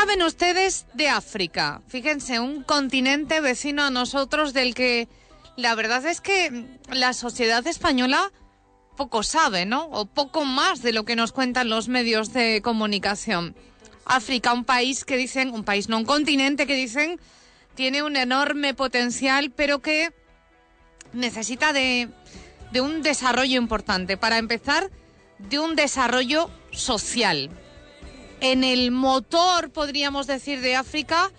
saben ustedes de África? Fíjense, un continente vecino a nosotros del que la verdad es que la sociedad española poco sabe, ¿no? O poco más de lo que nos cuentan los medios de comunicación. África, un país que dicen, un país, no un continente que dicen, tiene un enorme potencial, pero que necesita de, de un desarrollo importante. Para empezar, de un desarrollo social. En el motor, podríamos decir, de África,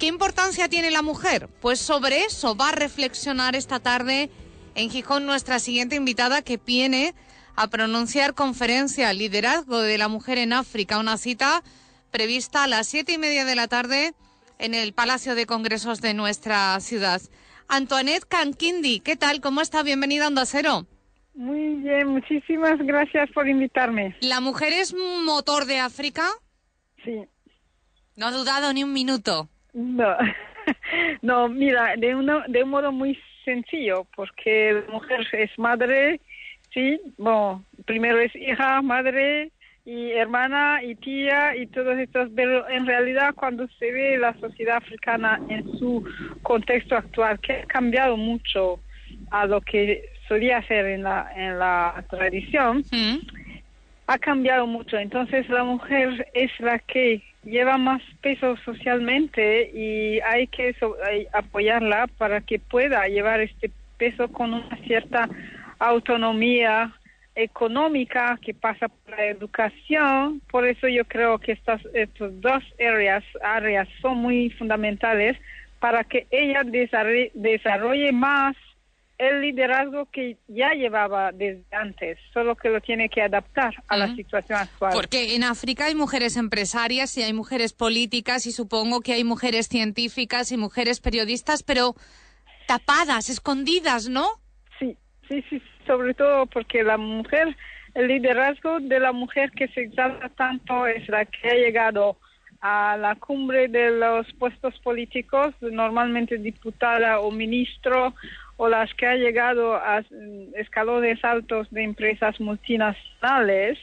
¿qué importancia tiene la mujer? Pues sobre eso va a reflexionar esta tarde en Gijón nuestra siguiente invitada que viene a pronunciar conferencia Liderazgo de la Mujer en África, una cita prevista a las siete y media de la tarde en el Palacio de Congresos de nuestra ciudad. Antoinette Cankindi, ¿qué tal? ¿Cómo está? Bienvenida a Onda Cero. Muy bien, muchísimas gracias por invitarme. ¿La mujer es motor de África? Sí. No ha dudado ni un minuto. No, no mira, de, uno, de un modo muy sencillo, porque la mujer es madre, sí, bueno, primero es hija, madre y hermana y tía y todos estos, pero en realidad cuando se ve la sociedad africana en su contexto actual, que ha cambiado mucho a lo que solía ser en la, en la tradición, Mm. ha cambiado mucho. Entonces la mujer es la que lleva más peso socialmente y hay que so- apoyarla para que pueda llevar este peso con una cierta autonomía económica que pasa por la educación. Por eso yo creo que estas estos dos áreas, áreas son muy fundamentales para que ella desarrolle más el liderazgo que ya llevaba desde antes, solo que lo tiene que adaptar a la situación actual. Porque en África hay mujeres empresarias y hay mujeres políticas y supongo que hay mujeres científicas y mujeres periodistas, pero tapadas, escondidas, ¿no? Sí, sí, sí, sobre todo porque la mujer, el liderazgo de la mujer que se exalta tanto es la que ha llegado a la cumbre de los puestos políticos, normalmente diputada o ministro, o las que ha llegado a mm, escalones altos de empresas multinacionales,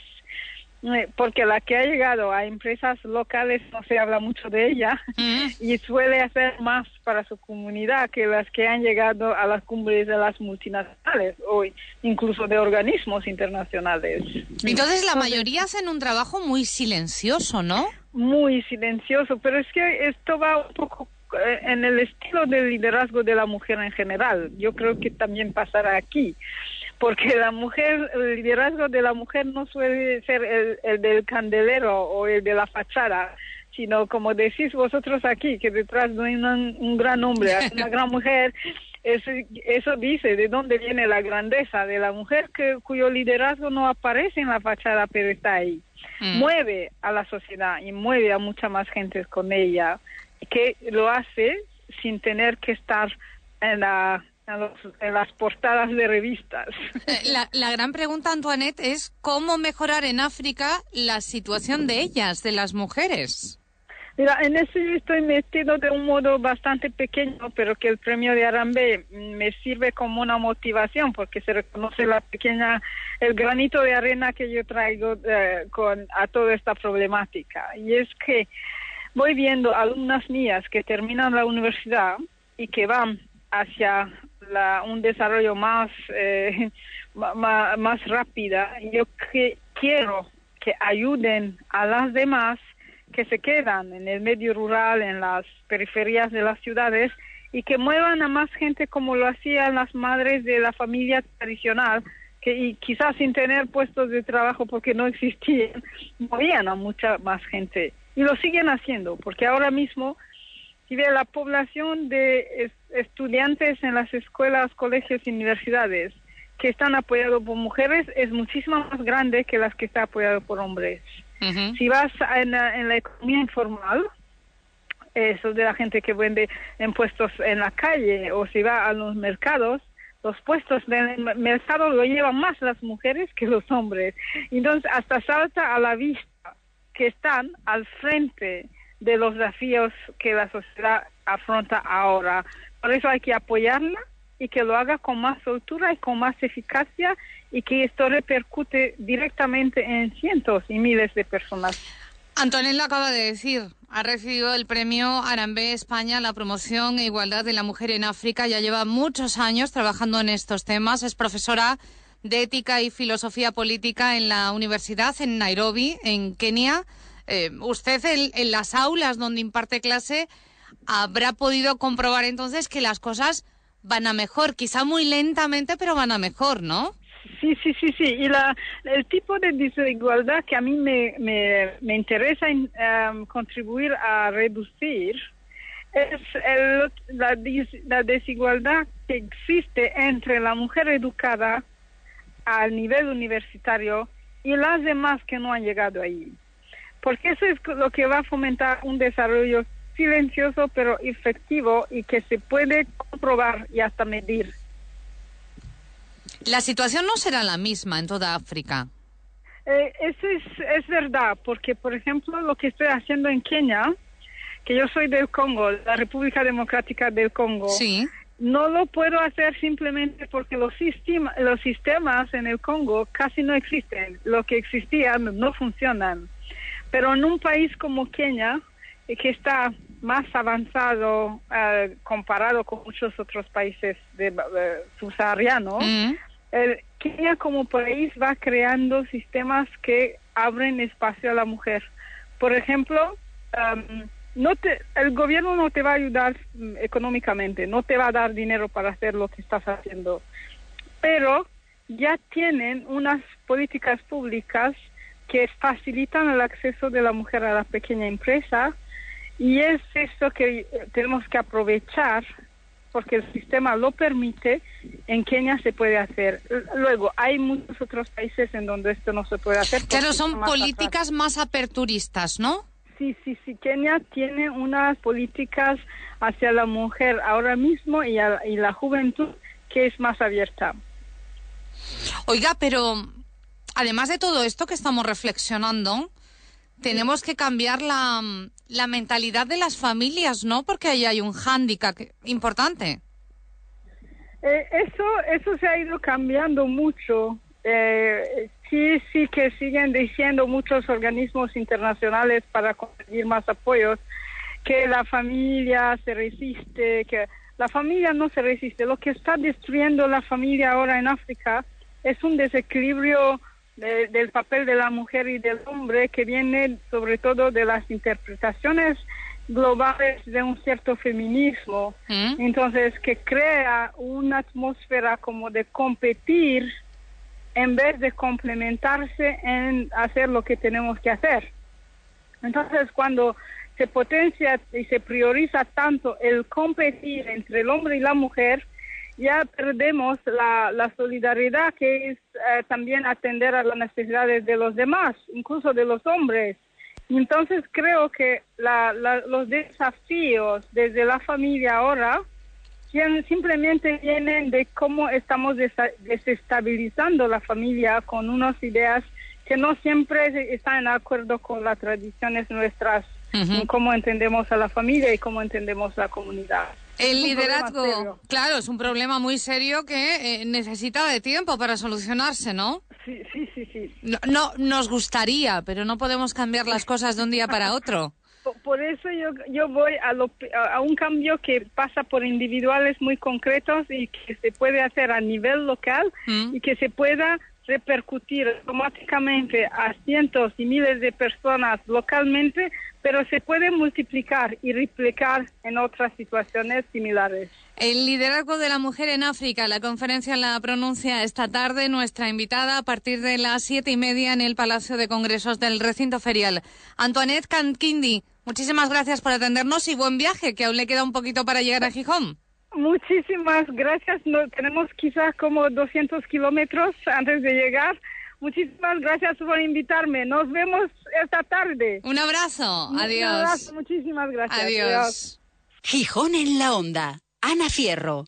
eh, porque la que ha llegado a empresas locales no se habla mucho de ella Mm. y suele hacer más para su comunidad que las que han llegado a las cumbres de las multinacionales o incluso de organismos internacionales. Entonces la mayoría hacen un trabajo muy silencioso, ¿no? Muy silencioso, pero es que esto va un poco en el estilo del liderazgo de la mujer en general. Yo creo que también pasará aquí, porque la mujer, el liderazgo de la mujer no suele ser el, el del candelero o el de la fachada, sino como decís vosotros aquí, que detrás de un, un gran hombre, una gran mujer, eso, eso dice de dónde viene la grandeza de la mujer que, cuyo liderazgo no aparece en la fachada, pero está ahí. Mm. Mueve a la sociedad y mueve a mucha más gente con ella, que lo hace sin tener que estar en, la, en, los- en las portadas de revistas. Eh, La, la gran pregunta, Antoinette, es cómo mejorar en África la situación de ellas, de las mujeres. Mira, en eso yo estoy metido de un modo bastante pequeño, pero que el premio de Arambe me sirve como una motivación porque se reconoce la pequeña, el granito de arena que yo traigo eh, con, a toda esta problemática. Y es que voy viendo alumnas mías que terminan la universidad y que van hacia la- un desarrollo más, eh, ma- más rápida. Yo que, quiero que ayuden a las demás que se quedan en el medio rural, en las periferias de las ciudades y que muevan a más gente como lo hacían las madres de la familia tradicional, que y quizás sin tener puestos de trabajo porque no existían, movían a mucha más gente. Y lo siguen haciendo, porque ahora mismo, si ve la población de es- estudiantes en las escuelas, colegios y universidades que están apoyados por mujeres es muchísimo más grande que las que está apoyado por hombres. Si vas en la, en la economía informal, eso de la gente que vende en puestos en la calle o si va a los mercados, los puestos del mercado lo llevan más las mujeres que los hombres. Entonces, hasta salta a la vista que están al frente de los desafíos que la sociedad afronta ahora. Por eso hay que apoyarla y que lo haga con más soltura y con más eficacia y que esto repercute directamente en cientos y miles de personas. Antonella acaba de decir, ha recibido el premio Arambé España, la promoción e igualdad de la mujer en África. Ya lleva muchos años trabajando en estos temas. Es profesora de ética y filosofía política en la universidad en Nairobi, en Kenia. Eh, usted en, las aulas donde imparte clase habrá podido comprobar entonces que las cosas van a mejor, quizá muy lentamente, pero van a mejor, ¿no? Sí, sí, sí, sí. Y la, el tipo de desigualdad que a mí me, me, interesa en, um, contribuir a reducir es el, la, la desigualdad que existe entre la mujer educada al nivel universitario y las demás que no han llegado ahí. Porque eso es lo que va a fomentar un desarrollo silencioso pero efectivo y que se puede comprobar y hasta medir. La situación no será la misma en toda África. Eh, eso es, es verdad, porque por ejemplo lo que estoy haciendo en Kenia, que yo soy del Congo, la República Democrática del Congo, sí. No lo puedo hacer simplemente porque los, los sistemas en el Congo casi no existen, lo que existían no funcionan. Pero en un país como Kenia, eh, que está más avanzado eh, comparado con muchos otros países de, subsaharianos, mm. Kenia como país va creando sistemas que abren espacio a la mujer. Por ejemplo, no te, el gobierno no te va a ayudar mm, económicamente, no te va a dar dinero para hacer lo que estás haciendo, pero ya tienen unas políticas públicas que facilitan el acceso de la mujer a la pequeña empresa y es esto que tenemos que aprovechar porque el sistema lo permite, en Kenia se puede hacer. Luego, hay muchos otros países en donde esto no se puede hacer. Pero son políticas más aperturistas, ¿no? Sí, sí, sí. Kenia tiene unas políticas hacia la mujer ahora mismo y, y la juventud que es más abierta. Oiga, pero además de todo esto que estamos reflexionando, tenemos que cambiar la, la mentalidad de las familias, ¿no? Porque ahí hay un hándicap importante. Eh, eso, eso se ha ido cambiando mucho. Eh, sí, sí que siguen diciendo muchos organismos internacionales para conseguir más apoyos que la familia se resiste, que la familia no se resiste. Lo que está destruyendo la familia ahora en África es un desequilibrio del papel de la mujer y del hombre que viene sobre todo de las interpretaciones globales de un cierto feminismo. ¿Mm? Entonces, que crea una atmósfera como de competir en vez de complementarse en hacer lo que tenemos que hacer. Entonces, cuando se potencia y se prioriza tanto el competir entre el hombre y la mujer, ya perdemos la, la solidaridad que es eh, también atender a las necesidades de los demás, incluso de los hombres. Entonces creo que la, los desafíos desde la familia ahora simplemente vienen de cómo estamos desestabilizando la familia con unas ideas que no siempre están en acuerdo con las tradiciones nuestras, cómo entendemos a la familia y cómo entendemos la comunidad. El liderazgo, claro, es un problema muy serio que eh, necesita de tiempo para solucionarse, ¿no? Sí, sí, sí, sí. No, nos gustaría, pero no podemos cambiar las cosas de un día para otro. Por eso yo, yo voy a, a un cambio que pasa por individuales muy concretos y que se puede hacer a nivel local mm. y que se pueda repercutir automáticamente a cientos y miles de personas localmente pero se puede multiplicar y replicar en otras situaciones similares. El liderazgo de la mujer en África, la conferencia la pronuncia esta tarde nuestra invitada a partir de las siete y media en el Palacio de Congresos del Recinto Ferial. Antoinette Kankindi, muchísimas gracias por atendernos y buen viaje, que aún le queda un poquito para llegar a Gijón. Muchísimas gracias. No, tenemos quizás como 200 kilómetros antes de llegar Muchísimas gracias por invitarme. Nos vemos esta tarde. Un abrazo. Adiós. Un abrazo. Muchísimas gracias. Adiós. Gijón en la onda. Ana Fierro.